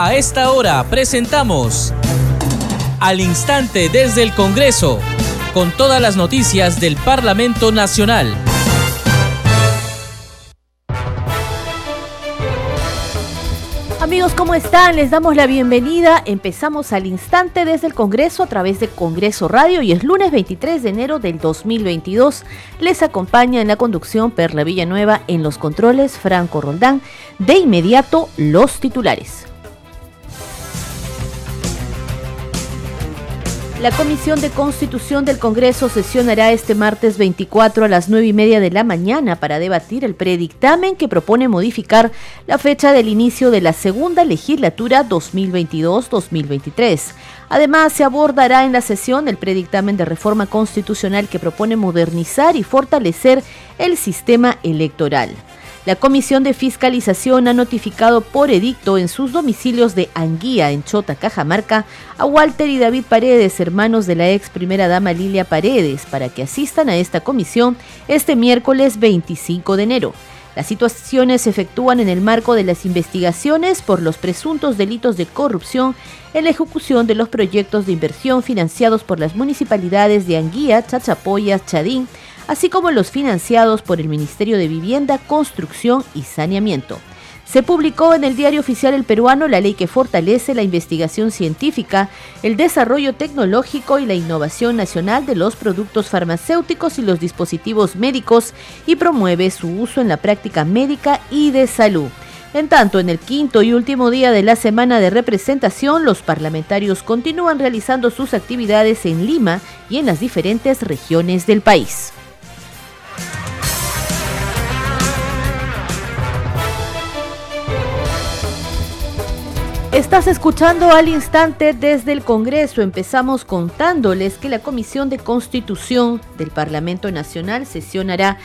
A esta hora presentamos Al Instante desde el Congreso, con todas las noticias del Parlamento Nacional. Amigos, ¿cómo están? Les damos la bienvenida. Empezamos al instante desde el Congreso a través de Congreso Radio y es lunes 23 de enero del 2022. Les acompaña en la conducción Perla Villanueva en los controles Franco Roldán. De inmediato, los titulares. La Comisión de Constitución del Congreso sesionará este martes 24 a las 9 y media de la mañana para debatir el predictamen que propone modificar la fecha del inicio de la segunda legislatura 2022-2023. Además, se abordará en la sesión el predictamen de reforma constitucional que propone modernizar y fortalecer el sistema electoral. La Comisión de Fiscalización ha notificado por edicto en sus domicilios de Anguía, en Chota, Cajamarca, a Walter y David Paredes, hermanos de la ex primera dama Lilia Paredes, para que asistan a esta comisión este miércoles 25 de enero. Las situaciones se efectúan en el marco de las investigaciones por los presuntos delitos de corrupción en la ejecución de los proyectos de inversión financiados por las municipalidades de Anguía, Chachapoyas, Chadín, así como los financiados por el Ministerio de Vivienda, Construcción y Saneamiento. Se publicó en el diario oficial El Peruano la ley que fortalece la investigación científica, el desarrollo tecnológico y la innovación nacional de los productos farmacéuticos y los dispositivos médicos y promueve su uso en la práctica médica y de salud. En tanto, en el quinto y último día de la semana de representación, los parlamentarios continúan realizando sus actividades en Lima y en las diferentes regiones del país. Estás escuchando al instante desde el Congreso. Empezamos contándoles que la Comisión de Constitución del Parlamento Nacional sesionará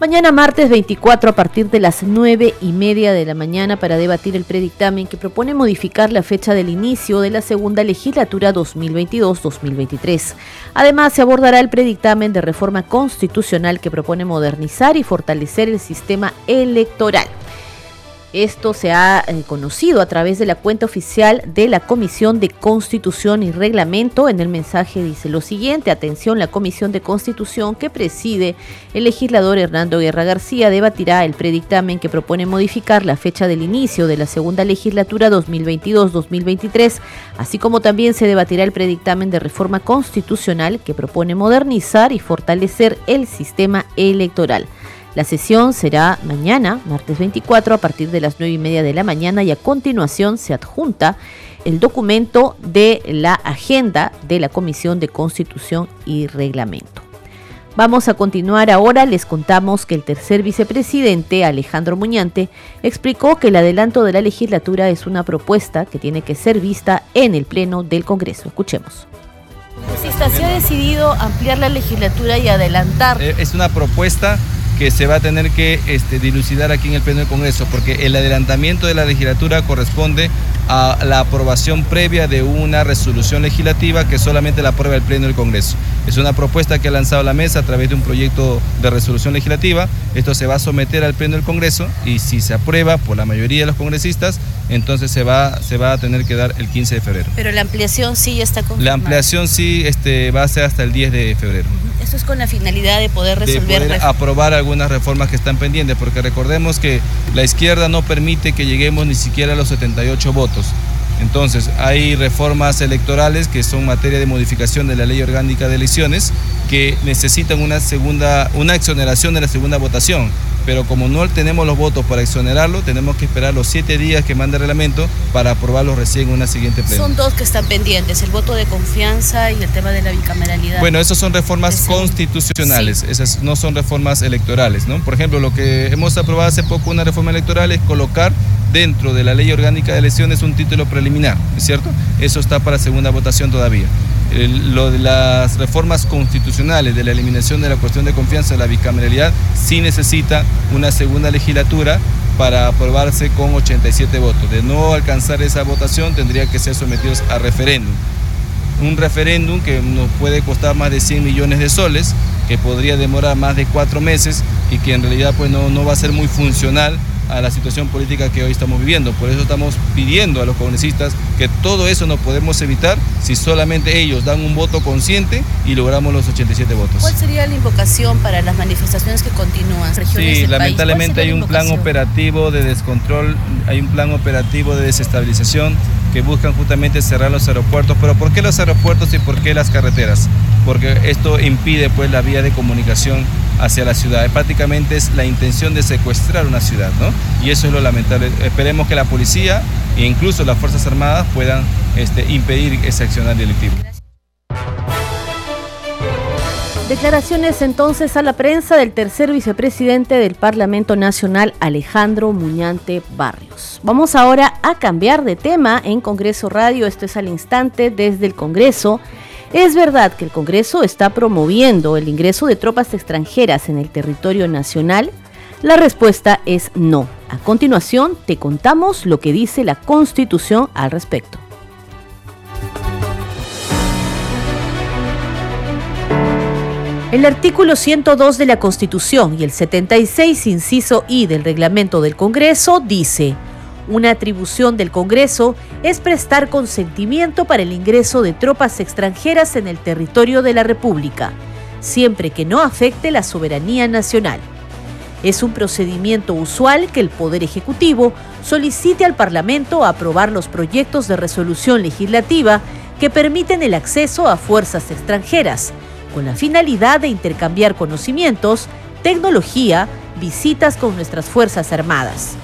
mañana martes 24 a partir de las 9 y media de la mañana para debatir el predictamen que propone modificar la fecha del inicio de la segunda legislatura 2022-2023. Además, se abordará el predictamen de reforma constitucional que propone modernizar y fortalecer el sistema electoral. Esto se ha eh, conocido a través de la cuenta oficial de la Comisión de Constitución y Reglamento. En el mensaje dice lo siguiente, atención, la Comisión de Constitución que preside el legislador Hernando Guerra García debatirá el predictamen que propone modificar la fecha del inicio de la segunda legislatura 2022-2023, así como también se debatirá el predictamen de reforma constitucional que propone modernizar y fortalecer el sistema electoral. La sesión será mañana, martes 24, a partir de las 9 y media de la mañana y a continuación se adjunta el documento de la agenda de la Comisión de Constitución y Reglamento. Vamos a continuar ahora. Les contamos que el tercer vicepresidente, Alejandro Muñante, explicó que el adelanto de la legislatura es una propuesta que tiene que ser vista en el Pleno del Congreso. Escuchemos. Se ha decidido ampliar la legislatura y adelantar. Eh, es una propuesta que se va a tener que este, dilucidar aquí en el Pleno del Congreso, porque el adelantamiento de la legislatura corresponde a la aprobación previa de una resolución legislativa que solamente la aprueba el Pleno del Congreso. Es una propuesta que ha lanzado la mesa a través de un proyecto de resolución legislativa. Esto se va a someter al Pleno del Congreso y si se aprueba por la mayoría de los congresistas, entonces se va, se va a tener que dar el 15 de febrero. Pero la ampliación sí ya está confirmada. La ampliación sí este, va a ser hasta el 10 de febrero. Eso es con la finalidad de poder resolver... De poder aprobar algunas reformas que están pendientes, porque recordemos que la izquierda no permite que lleguemos ni siquiera a los 78 votos. Entonces, hay reformas electorales que son materia de modificación de la ley orgánica de elecciones que necesitan una segunda, una exoneración de la segunda votación pero como no tenemos los votos para exonerarlo, tenemos que esperar los siete días que manda el reglamento para aprobarlo recién en una siguiente plena. Son dos que están pendientes, el voto de confianza y el tema de la bicameralidad. Bueno, esas son reformas constitucionales, esas no son reformas electorales, ¿no? Por ejemplo, lo que hemos aprobado hace poco una reforma electoral es colocar dentro de la ley orgánica de elecciones un título preliminar, ¿es cierto? Eso está para segunda votación todavía lo de las reformas constitucionales, de la eliminación de la cuestión de confianza de la bicameralidad, sí necesita una segunda legislatura para aprobarse con 87 votos. De no alcanzar esa votación, tendría que ser sometidos a referéndum. Un referéndum que nos puede costar más de 100 millones de soles, que podría demorar más de cuatro meses y que en realidad pues, no, no va a ser muy funcional a la situación política que hoy estamos viviendo. Por eso estamos pidiendo a los congresistas que todo eso no podemos evitar si solamente ellos dan un voto consciente y logramos los 87 votos. ¿Cuál sería la invocación para las manifestaciones que continúan? Sí, lamentablemente hay un plan operativo de descontrol, hay un plan operativo de desestabilización que buscan justamente cerrar los aeropuertos. Pero ¿por qué los aeropuertos y por qué las carreteras? Porque esto impide pues la vía de comunicación hacia la ciudad. Prácticamente es la intención de secuestrar una ciudad, ¿no? Y eso es lo lamentable. Esperemos que la policía e incluso las Fuerzas Armadas puedan este, impedir ese accionar delictivo. Declaraciones entonces a la prensa del tercer vicepresidente del Parlamento Nacional, Alejandro Muñante Barrios. Vamos ahora a cambiar de tema en Congreso Radio. Esto es al instante desde el Congreso. ¿Es verdad que el Congreso está promoviendo el ingreso de tropas extranjeras en el territorio nacional? La respuesta es no. A continuación, te contamos lo que dice la Constitución al respecto. El artículo 102 de la Constitución y el 76, inciso I del reglamento del Congreso dice, una atribución del Congreso es prestar consentimiento para el ingreso de tropas extranjeras en el territorio de la República, siempre que no afecte la soberanía nacional. Es un procedimiento usual que el Poder Ejecutivo solicite al Parlamento aprobar los proyectos de resolución legislativa que permiten el acceso a fuerzas extranjeras, con la finalidad de intercambiar conocimientos, tecnología, visitas con nuestras Fuerzas Armadas.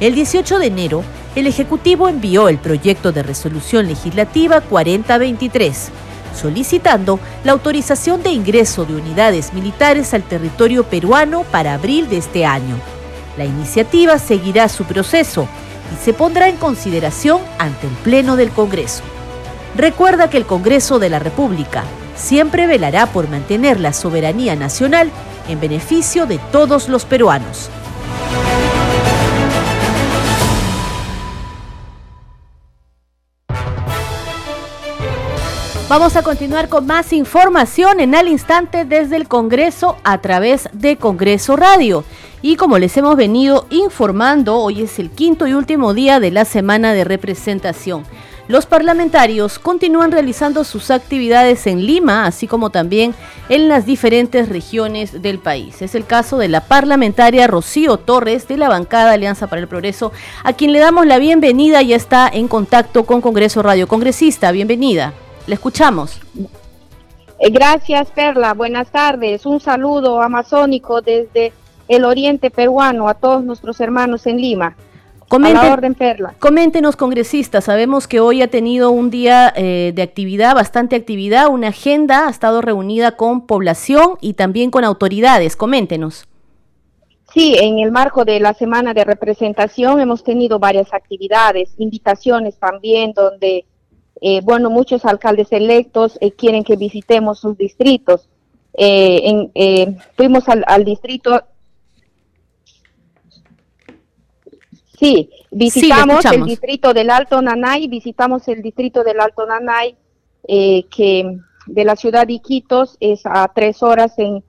El 18 de enero, el Ejecutivo envió el proyecto de resolución legislativa 4023, solicitando la autorización de ingreso de unidades militares al territorio peruano para abril de este año. La iniciativa seguirá su proceso y se pondrá en consideración ante el Pleno del Congreso. Recuerda que el Congreso de la República siempre velará por mantener la soberanía nacional en beneficio de todos los peruanos. Vamos a continuar con más información en al instante desde el Congreso a través de Congreso Radio. Y como les hemos venido informando, hoy es el quinto y último día de la semana de representación. Los parlamentarios continúan realizando sus actividades en Lima, así como también en las diferentes regiones del país. Es el caso de la parlamentaria Rocío Torres de la bancada Alianza para el Progreso, a quien le damos la bienvenida y está en contacto con Congreso Radio. Congresista, bienvenida. Le escuchamos. Eh, gracias, Perla. Buenas tardes. Un saludo amazónico desde el oriente peruano a todos nuestros hermanos en Lima. orden, Perla. Coméntenos, congresistas, sabemos que hoy ha tenido un día eh, de actividad, bastante actividad, una agenda, ha estado reunida con población y también con autoridades. Coméntenos. Sí, en el marco de la semana de representación hemos tenido varias actividades, invitaciones también, donde, eh, bueno, muchos alcaldes electos eh, quieren que visitemos sus distritos. fuimos al distrito Sí, visitamos el distrito del Alto Nanay, visitamos el distrito del Alto Nanay, eh, que de la ciudad de Iquitos es a tres horas en,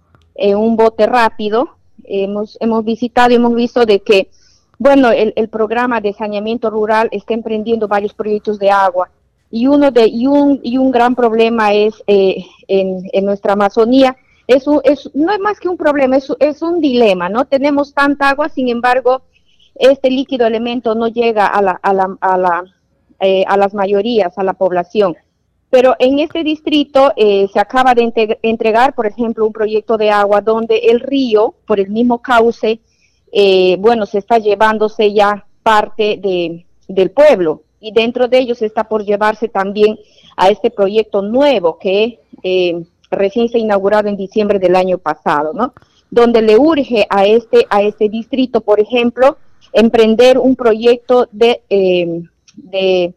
un bote rápido. Hemos, hemos visitado y hemos visto de que, bueno, el, programa de saneamiento rural está emprendiendo varios proyectos de agua. Y uno de y un, y un gran problema es eh, en, en, nuestra Amazonía, es, es, no es más que un problema, es, es un dilema, ¿no? Tenemos tanta agua, sin embargo, este líquido elemento no llega a, la, a, la, a, la, eh, a las mayorías, a la población. Pero en este distrito eh, se acaba de entregar, por ejemplo, un proyecto de agua donde el río, por el mismo cauce, eh, bueno, se está llevándose ya parte de, del pueblo y dentro de ellos está por llevarse también a este proyecto nuevo que recién se ha inaugurado en diciembre del año pasado, ¿no? Donde le urge a este, a este distrito, por ejemplo, emprender un proyecto de, eh, de,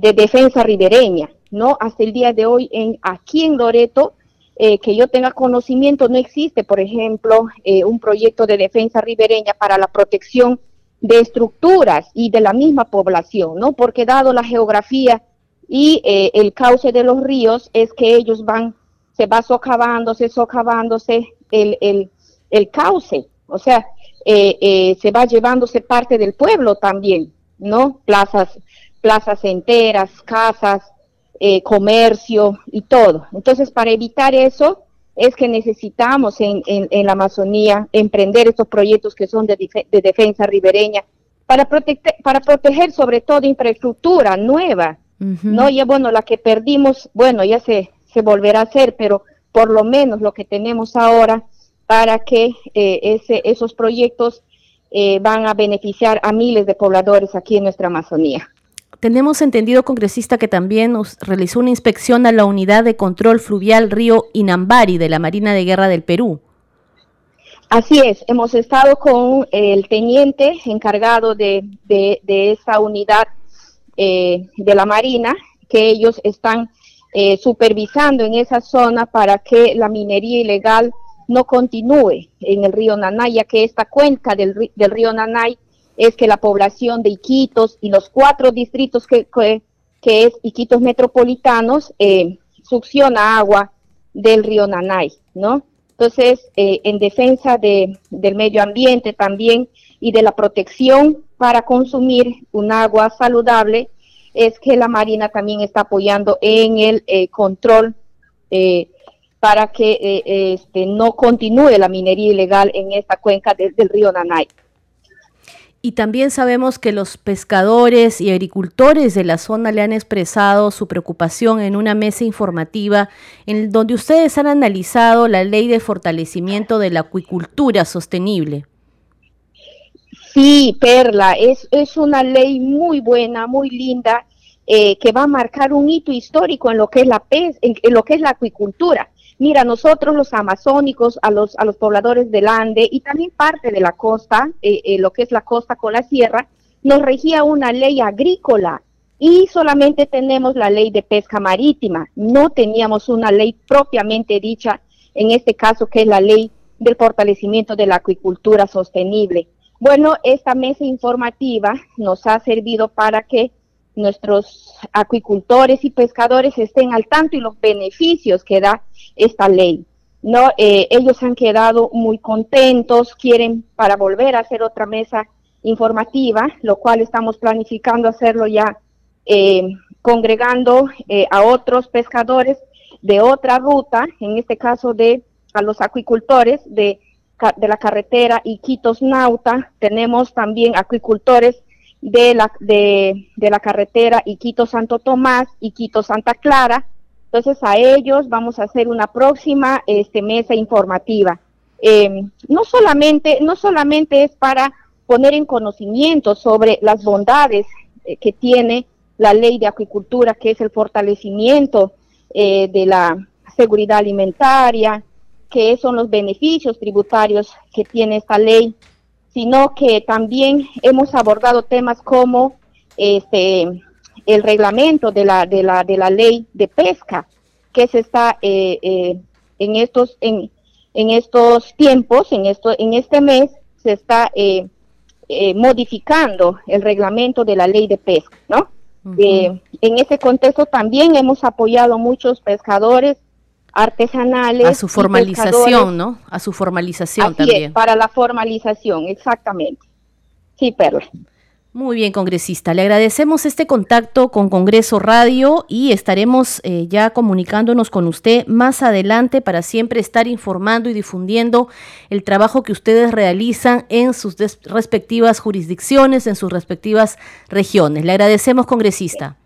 de, defensa ribereña, ¿no? Hasta el día de hoy, en, aquí en Loreto, eh, que yo tenga conocimiento, no existe, por ejemplo, eh, un proyecto de defensa ribereña para la protección de estructuras y de la misma población, ¿no? Porque dado la geografía y el cauce de los ríos, es que ellos van, se va socavándose, socavándose el, el, el cauce. O sea, eh, se va llevándose parte del pueblo también, ¿no? Plazas, plazas enteras, casas, comercio y todo. Entonces, para evitar eso, es que necesitamos en, en, la Amazonía emprender estos proyectos que son de, de defensa ribereña para, para proteger sobre todo infraestructura nueva, ¿no? Ya bueno, la que perdimos, bueno, ya se, se volverá a hacer, pero por lo menos lo que tenemos ahora para que eh, ese, esos proyectos eh, van a beneficiar a miles de pobladores aquí en nuestra Amazonía. Tenemos entendido, congresista, que también nos realizó una inspección a la unidad de control fluvial Río Inambari de la Marina de Guerra del Perú. Así es, hemos estado con el teniente encargado de, de, esa unidad eh, de la Marina, que ellos están eh, supervisando en esa zona para que la minería ilegal no continúe en el río Nanay, ya que esta cuenca del, del río Nanay es que la población de Iquitos y los cuatro distritos que, que, es Iquitos metropolitanos eh, succiona agua del río Nanay, ¿no? Entonces, eh, en defensa de, del medio ambiente también y de la protección para consumir un agua saludable, es que la Marina también está apoyando en el eh, control eh, para que este, no continúe la minería ilegal en esta cuenca del río Nanay. Y también sabemos que los pescadores y agricultores de la zona le han expresado su preocupación en una mesa informativa en donde ustedes han analizado la ley de fortalecimiento de la acuicultura sostenible. Sí, Perla, es, es una ley muy buena, muy linda, eh, que va a marcar un hito histórico en lo que es la pez, en lo que es la acuicultura. Mira, nosotros los amazónicos, a los, a los pobladores del Ande y también parte de la costa, eh, eh, lo que es la costa con la sierra, nos regía una ley agrícola y solamente tenemos la ley de pesca marítima. No teníamos una ley propiamente dicha, en este caso que es la ley del fortalecimiento de la acuicultura sostenible. Bueno, esta mesa informativa nos ha servido para que nuestros acuicultores y pescadores estén al tanto y los beneficios que da esta ley. No, eh, ellos han quedado muy contentos, quieren para volver a hacer otra mesa informativa, lo cual estamos planificando hacerlo ya eh, congregando eh, a otros pescadores de otra ruta, en este caso de a los acuicultores de, de la carretera Iquitos Nauta, tenemos también acuicultores de la, de, de la carretera Iquito Santo Tomás, Iquito Santa Clara. Entonces a ellos vamos a hacer una próxima este, mesa informativa. Em, no, solamente, no solamente es para poner en conocimiento sobre las bondades eh, que tiene la ley de acuicultura, que es el fortalecimiento eh, de la seguridad alimentaria, que son los beneficios tributarios que tiene esta ley sino que también hemos abordado temas como este el reglamento de la de la de la ley de pesca que se está eh, eh, en estos en, en estos tiempos en esto en este mes se está eh, modificando el reglamento de la ley de pesca no en ese contexto también hemos apoyado muchos pescadores artesanales. A su formalización, ¿no? A su formalización también. para la formalización, exactamente. Sí, Perla. Muy bien, congresista. Le agradecemos este contacto con Congreso Radio y estaremos eh, ya comunicándonos con usted más adelante para siempre estar informando y difundiendo el trabajo que ustedes realizan en sus respectivas jurisdicciones, en sus respectivas regiones. Le agradecemos, congresista.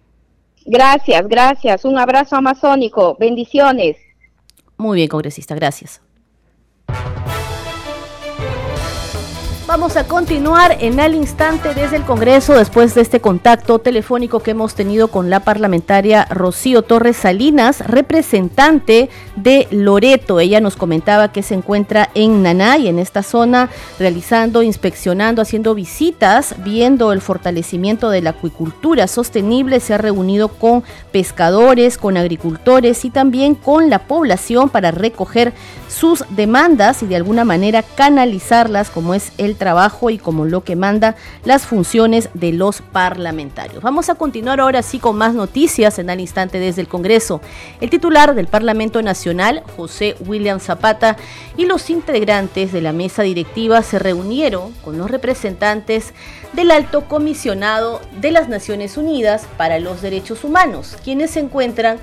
Gracias, gracias. Un abrazo amazónico. Bendiciones. Muy bien, congresista, gracias. Vamos a continuar en el instante desde el Congreso después de este contacto telefónico que hemos tenido con la parlamentaria Rocío Torres Salinas, representante de Loreto. Ella nos comentaba que se encuentra en Nanay, en esta zona, realizando, inspeccionando, haciendo visitas, viendo el fortalecimiento de la acuicultura sostenible. Se ha reunido con pescadores, con agricultores y también con la población para recoger sus demandas y de alguna manera canalizarlas como es el el trabajo y como lo que manda las funciones de los parlamentarios. Vamos a continuar ahora sí con más noticias en al instante desde el Congreso. El titular del Parlamento Nacional, José William Zapata, y los integrantes de la mesa directiva se reunieron con los representantes del Alto Comisionado de las Naciones Unidas para los Derechos Humanos, quienes se encuentran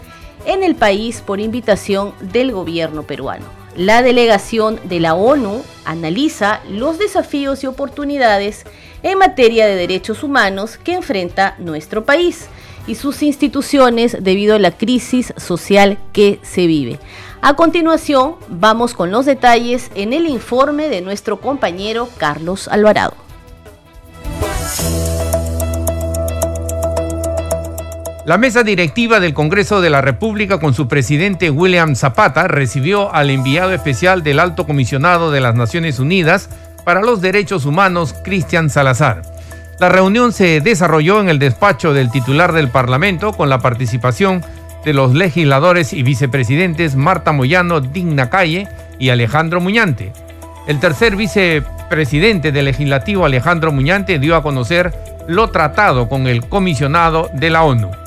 en el país por invitación del gobierno peruano. La delegación de la ONU analiza los desafíos y oportunidades en materia de derechos humanos que enfrenta nuestro país y sus instituciones debido a la crisis social que se vive. A continuación, vamos con los detalles en el informe de nuestro compañero Carlos Alvarado. La mesa directiva del Congreso de la República con su presidente William Zapata recibió al enviado especial del Alto Comisionado de las Naciones Unidas para los Derechos Humanos, Cristian Salazar. La reunión se desarrolló en el despacho del titular del Parlamento con la participación de los legisladores y vicepresidentes Marta Moyano Digna Calle y Alejandro Muñante. El tercer vicepresidente del legislativo Alejandro Muñante dio a conocer lo tratado con el comisionado de la ONU.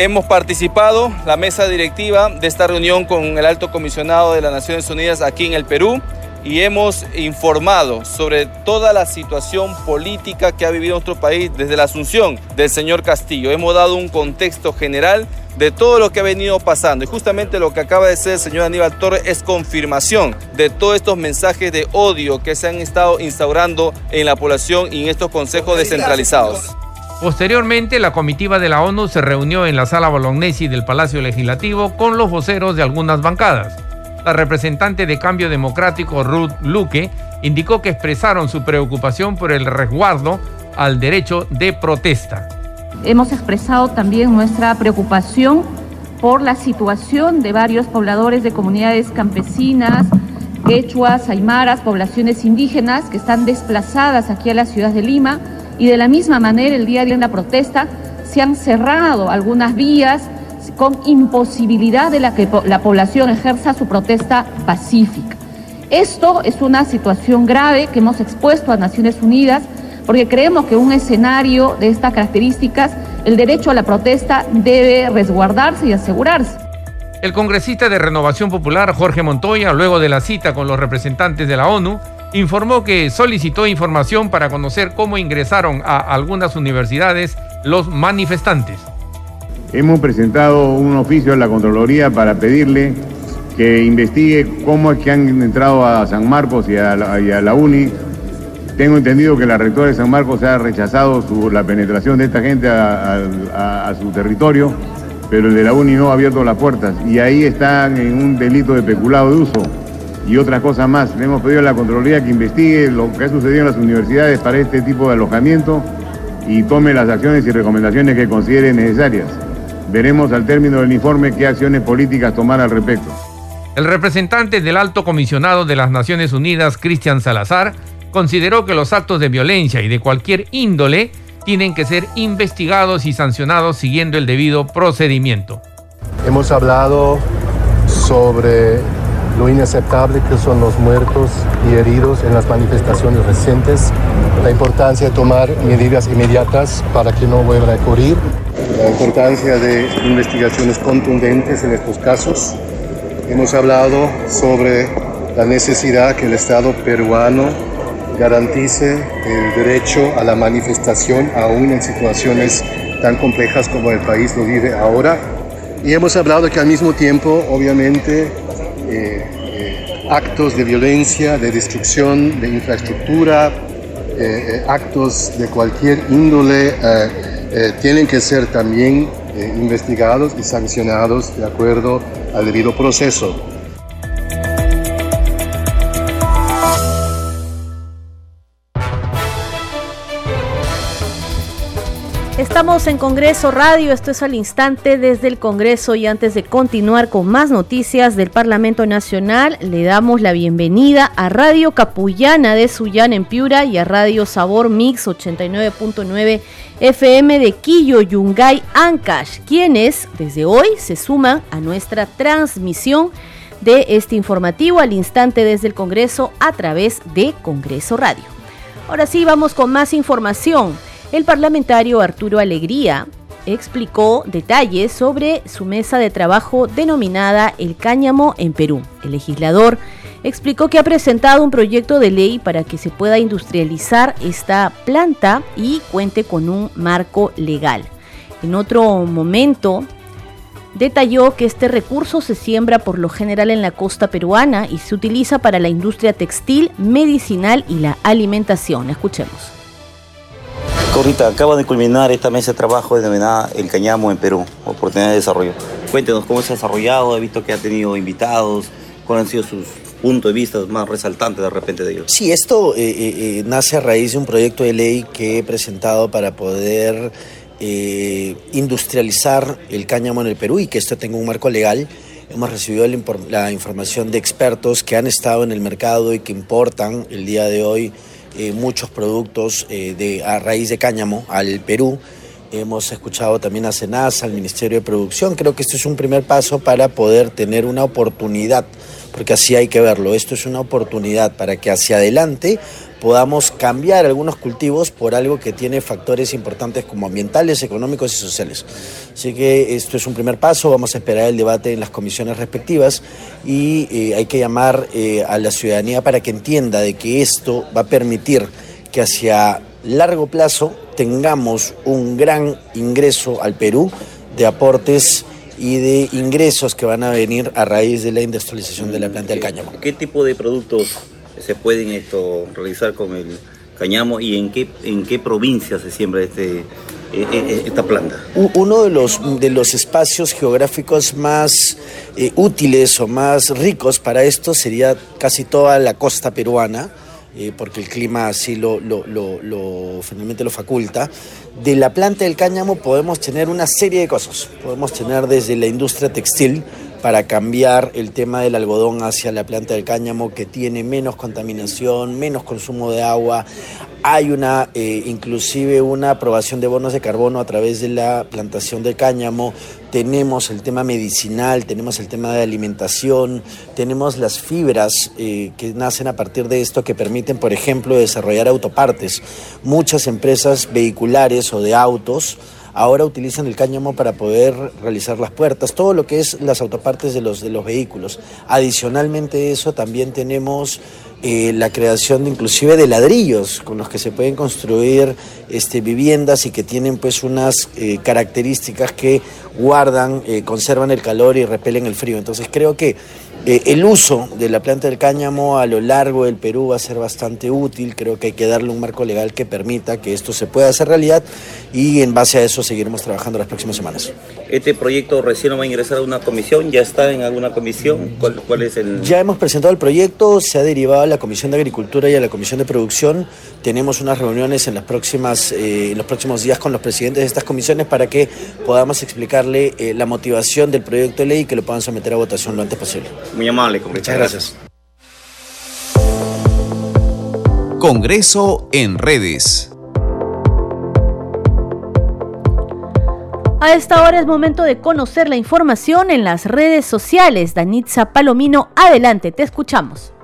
Hemos participado, la mesa directiva de esta reunión con el alto comisionado de las Naciones Unidas aquí en el Perú y hemos informado sobre toda la situación política que ha vivido nuestro país desde la asunción del señor Castillo. Hemos dado un contexto general de todo lo que ha venido pasando. Y justamente lo que acaba de ser el señor Aníbal Torres es confirmación de todos estos mensajes de odio que se han estado instaurando en la población y en estos consejos descentralizados. Posteriormente, la comitiva de la ONU se reunió en la sala Bolognesi del Palacio Legislativo con los voceros de algunas bancadas. La representante de Cambio Democrático, Ruth Luque, indicó que expresaron su preocupación por el resguardo al derecho de protesta. Hemos expresado también nuestra preocupación por la situación de varios pobladores de comunidades campesinas, quechuas, aymaras, poblaciones indígenas que están desplazadas aquí a la ciudad de Lima y de la misma manera el día de la protesta se han cerrado algunas vías con imposibilidad de la que la población ejerza su protesta pacífica. Esto es una situación grave que hemos expuesto a Naciones Unidas porque creemos que un escenario de estas características, el derecho a la protesta debe resguardarse y asegurarse. El congresista de Renovación Popular, Jorge Montoya, luego de la cita con los representantes de la ONU, informó que solicitó información para conocer cómo ingresaron a algunas universidades los manifestantes. Hemos presentado un oficio a la Contraloría para pedirle que investigue cómo es que han entrado a San Marcos y a la, UNI tengo entendido que la rectora de San Marcos ha rechazado la penetración de esta gente a, su territorio, pero el de la UNI no ha abierto las puertas y ahí están en un delito de peculado de uso y otras cosas más. Le hemos pedido a la Contraloría que investigue lo que ha sucedido en las universidades para este tipo de alojamiento y tome las acciones y recomendaciones que considere necesarias. Veremos al término del informe qué acciones políticas tomar al respecto. El representante del alto comisionado de las Naciones Unidas, Cristian Salazar, consideró que los actos de violencia y de cualquier índole tienen que ser investigados y sancionados siguiendo el debido procedimiento. Hemos hablado sobre lo inaceptable que son los muertos y heridos en las manifestaciones recientes, la importancia de tomar medidas inmediatas para que no vuelva a ocurrir, la importancia de investigaciones contundentes en estos casos. Hemos hablado sobre la necesidad que el Estado peruano garantice el derecho a la manifestación aún en situaciones tan complejas como el país lo vive ahora. Y hemos hablado que al mismo tiempo, obviamente, eh, eh, actos de violencia, de destrucción de infraestructura, eh, actos de cualquier índole tienen que ser también investigados y sancionados de acuerdo al debido proceso. Estamos en Congreso Radio, esto es al instante desde el Congreso y antes de continuar con más noticias del Parlamento Nacional, le damos la bienvenida a Radio Capullana de Sullán en Piura y a Radio Sabor Mix 89.9 FM de Quillo, Yungay, Ancash, quienes desde hoy se suman a nuestra transmisión de este informativo al instante desde el Congreso a través de Congreso Radio. Ahora sí, vamos con más información. El parlamentario Arturo Alegría explicó detalles sobre su mesa de trabajo denominada El Cáñamo en Perú. El legislador explicó que ha presentado un proyecto de ley para que se pueda industrializar esta planta y cuente con un marco legal. En otro momento, detalló que este recurso se siembra por lo general en la costa peruana y se utiliza para la industria textil, medicinal y la alimentación. Escuchemos. Corrita, acaba de culminar esta mesa de trabajo denominada El Cañamo en Perú, oportunidad de desarrollo. Cuéntenos cómo se ha desarrollado, he visto que ha tenido invitados, cuáles han sido sus puntos de vista más resaltantes de repente de ellos. Sí, esto eh, eh, eh, nace a raíz de un proyecto de ley que he presentado para poder industrializar el cáñamo en el Perú y que esto tenga un marco legal. Hemos recibido la, información de expertos que han estado en el mercado y que importan el día de hoy muchos productos de, a raíz de cáñamo al Perú. Hemos escuchado también a Senasa, al Ministerio de Producción. Creo que esto es un primer paso para poder tener una oportunidad porque así hay que verlo. Esto es una oportunidad para que hacia adelante podamos cambiar algunos cultivos por algo que tiene factores importantes como ambientales, económicos y sociales. Así que esto es un primer paso, vamos a esperar el debate en las comisiones respectivas y eh, hay que llamar eh, a la ciudadanía para que entienda de que esto va a permitir que hacia largo plazo tengamos un gran ingreso al Perú de aportes y de ingresos que van a venir a raíz de la industrialización de la planta del cáñamo. ¿Qué tipo de productos se pueden esto realizar con el cáñamo y en qué, en qué provincia se siembra este, e, e, e, esta planta? Uno de los, de los espacios geográficos más eh, útiles o más ricos para esto sería casi toda la costa peruana eh, porque el clima así lo, lo, lo, finalmente lo faculta. De la planta del cáñamo podemos tener una serie de cosas. Podemos tener desde la industria textil para cambiar el tema del algodón hacia la planta del cáñamo que tiene menos contaminación, menos consumo de agua, hay una, eh, inclusive una aprobación de bonos de carbono a través de la plantación de cáñamo. Tenemos el tema medicinal, tenemos el tema de alimentación, tenemos las fibras eh, que nacen a partir de esto que permiten, por ejemplo, desarrollar autopartes. Muchas empresas vehiculares o de autos ahora utilizan el cáñamo para poder realizar las puertas, todo lo que es las autopartes de los, de los vehículos. Adicionalmente eso también tenemos eh, la creación inclusive de ladrillos con los que se pueden construir este, viviendas y que tienen pues unas eh, características que guardan, eh, conservan el calor y repelen el frío. Entonces creo que el uso de la planta del cáñamo a lo largo del Perú va a ser bastante útil. Creo que hay que darle un marco legal que permita que esto se pueda hacer realidad y en base a eso seguiremos trabajando las próximas semanas. ¿Este proyecto recién va a ingresar a una comisión? ¿Ya está en alguna comisión? ¿Cuál, cuál es el...? Ya hemos presentado el proyecto, se ha derivado la Comisión de Agricultura y a la Comisión de Producción. Tenemos unas reuniones en, las próximas, eh, en los próximos días con los presidentes de estas comisiones para que podamos explicarle eh, la motivación del proyecto de ley y que lo puedan someter a votación lo antes posible. Muy amable, Muchas gracias. Congreso en redes. A esta hora es momento de conocer la información en las redes sociales. Danitza Palomino, adelante, te escuchamos.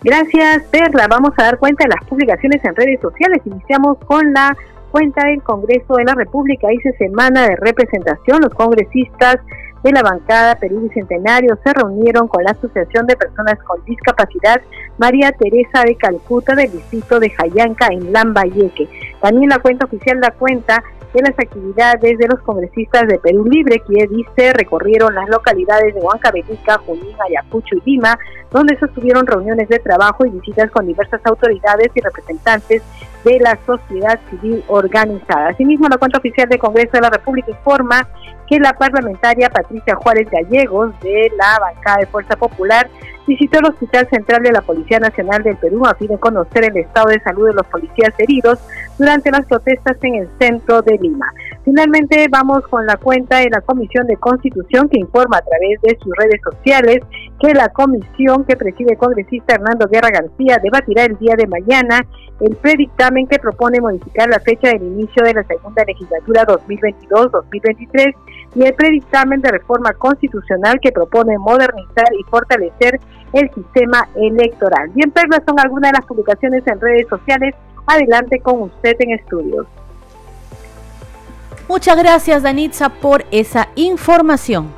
Gracias, Perla. Vamos a dar cuenta de las publicaciones en redes sociales. Iniciamos con la cuenta del Congreso de la República. Dice semana de representación. Los congresistas de la bancada Perú Bicentenario se reunieron con la Asociación de Personas con Discapacidad María Teresa de Calcuta del distrito de Jayanca en Lambayeque. También la cuenta oficial da cuenta de las actividades de los congresistas de Perú Libre, que dice recorrieron las localidades de Huancavelica, Junín, Ayacucho y Lima, donde sostuvieron reuniones de trabajo y visitas con diversas autoridades y representantes de la sociedad civil organizada. Asimismo, la cuenta oficial del Congreso de la República informa que la parlamentaria Patricia Juárez Gallegos de la bancada de Fuerza Popular visitó el Hospital Central de la Policía Nacional del Perú a fin de conocer el estado de salud de los policías heridos durante las protestas en el centro de Lima. Finalmente vamos con la cuenta de la Comisión de Constitución que informa a través de sus redes sociales que la comisión que preside el congresista Hernando Guerra García debatirá el día de mañana el predictamen que propone modificar la fecha del inicio de la segunda legislatura 2022-2023 y el predictamen de reforma constitucional que propone modernizar y fortalecer el sistema electoral. Bien, Perla, son algunas de las publicaciones en redes sociales. Adelante con usted en estudios. Muchas gracias, Danitza, por esa información.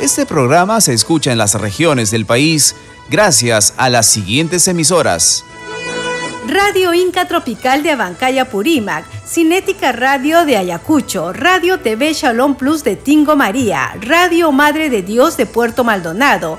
Este programa se escucha en las regiones del país gracias a las siguientes emisoras. Radio Inca Tropical de Abancaya Purímac, Cinética Radio de Ayacucho, Radio TV Shalom Plus de Tingo María, Radio Madre de Dios de Puerto Maldonado,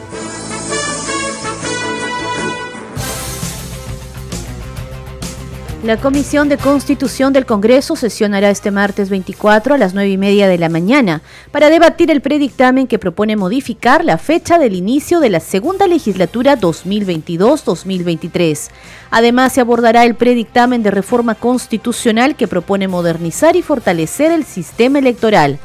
La Comisión de Constitución del Congreso sesionará este martes 24 a las 9 y media de la mañana para debatir el predictamen que propone modificar la fecha del inicio de la segunda legislatura 2022-2023. Además, se abordará el predictamen de reforma constitucional que propone modernizar y fortalecer el sistema electoral.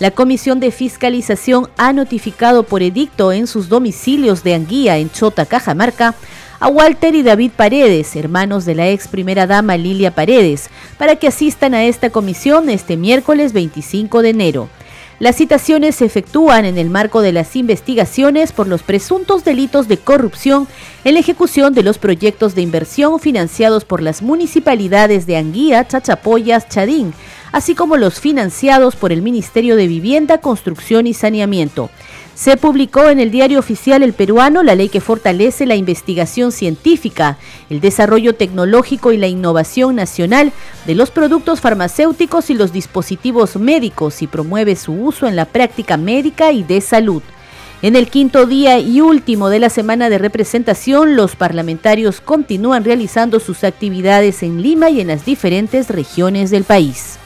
La Comisión de Fiscalización ha notificado por edicto en sus domicilios de Anguía, en Chota, Cajamarca, a Walter y David Paredes, hermanos de la ex primera dama Lilia Paredes, para que asistan a esta comisión este miércoles 25 de enero. Las citaciones se efectúan en el marco de las investigaciones por los presuntos delitos de corrupción en la ejecución de los proyectos de inversión financiados por las municipalidades de Anguía, Chachapoyas, Chadín, así como los financiados por el Ministerio de Vivienda, Construcción y Saneamiento. Se publicó en el diario oficial El Peruano la ley que fortalece la investigación científica, el desarrollo tecnológico y la innovación nacional de los productos farmacéuticos y los dispositivos médicos y promueve su uso en la práctica médica y de salud. En el quinto día y último de la semana de representación, los parlamentarios continúan realizando sus actividades en Lima y en las diferentes regiones del país.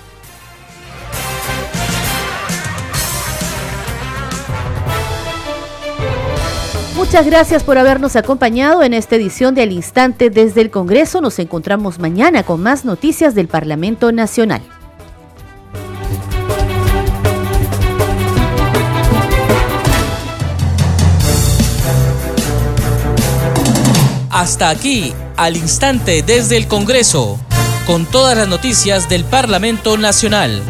Muchas gracias por habernos acompañado en esta edición de Al Instante desde el Congreso. Nos encontramos mañana con más noticias del Parlamento Nacional. Hasta aquí, al instante desde el Congreso, con todas las noticias del Parlamento Nacional.